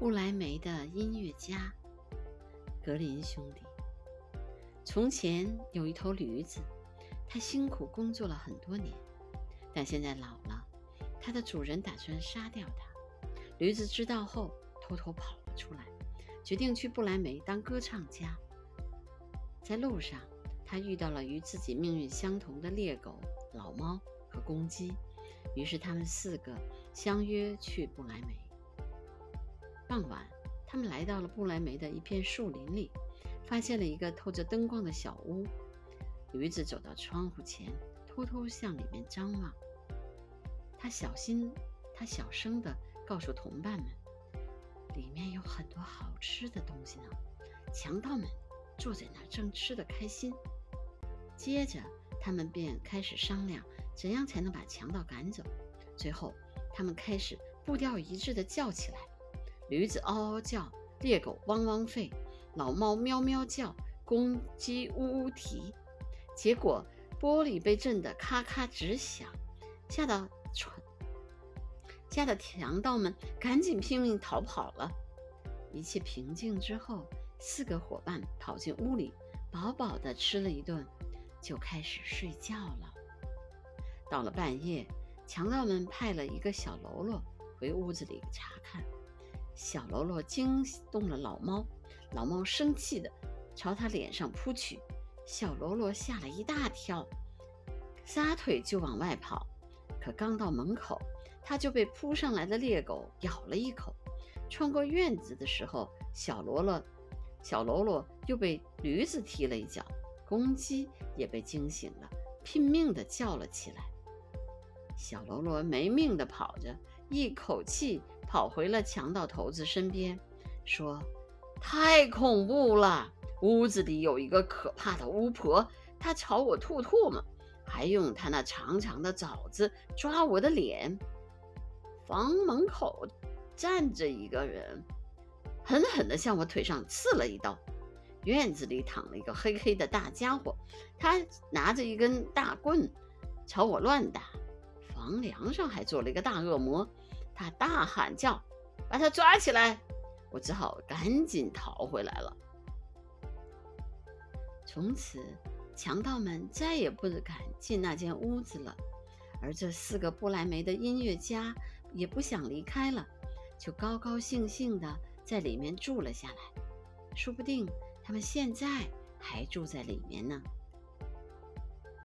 布莱梅的音乐家，格林兄弟。从前有一头驴子，它辛苦工作了很多年，但现在老了，它的主人打算杀掉它。驴子知道后，偷偷跑了出来，决定去布莱梅当歌唱家。在路上，他遇到了与自己命运相同的猎狗、老猫和公鸡，于是他们四个相约去布莱梅。傍晚，他们来到了布莱梅的一片树林里，发现了一个透着灯光的小屋。驴子走到窗户前，偷偷向里面张望。他小心，他小声地告诉同伴们：“里面有很多好吃的东西呢。”强盗们坐在那儿，正吃得开心。接着，他们便开始商量怎样才能把强盗赶走。最后，他们开始步调一致地叫起来。驴子嗷嗷叫，猎狗汪汪吠，老猫喵喵叫，公鸡呜呜啼。结果玻璃被震得咔咔直响，吓得船，吓得强盗们赶紧拼命逃跑了。一切平静之后，四个伙伴跑进屋里，饱饱的吃了一顿，就开始睡觉了。到了半夜，强盗们派了一个小喽啰回屋子里查看。小喽啰惊动了老猫，老猫生气的朝他脸上扑去，小喽啰吓了一大跳，撒腿就往外跑。可刚到门口，他就被扑上来的猎狗咬了一口。穿过院子的时候，小喽啰小喽啰又被驴子踢了一脚，公鸡也被惊醒了，拼命地叫了起来。小喽啰没命地跑着，一口气。跑回了强盗头子身边，说：“太恐怖了！屋子里有一个可怕的巫婆，她朝我吐唾沫，还用她那长长的爪子抓我的脸。房门口站着一个人，狠狠地向我腿上刺了一刀。院子里躺了一个黑黑的大家伙，他拿着一根大棍朝我乱打。房梁上还坐了一个大恶魔。”他大喊叫：“把他抓起来！”我只好赶紧逃回来了。从此，强盗们再也不敢进那间屋子了，而这四个不来梅的音乐家也不想离开了，就高高兴兴地在里面住了下来。说不定他们现在还住在里面呢。